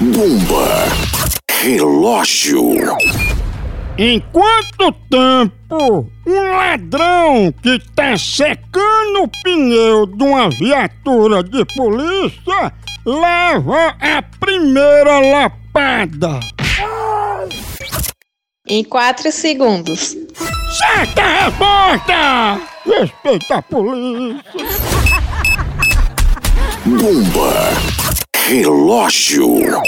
Bomba. Relógio. Em quanto tempo um ladrão que tá secando o pneu de uma viatura de polícia leva a primeira lapada? Em 4 segundos. Certa resposta! Respeita a polícia! Bomba. Relógio.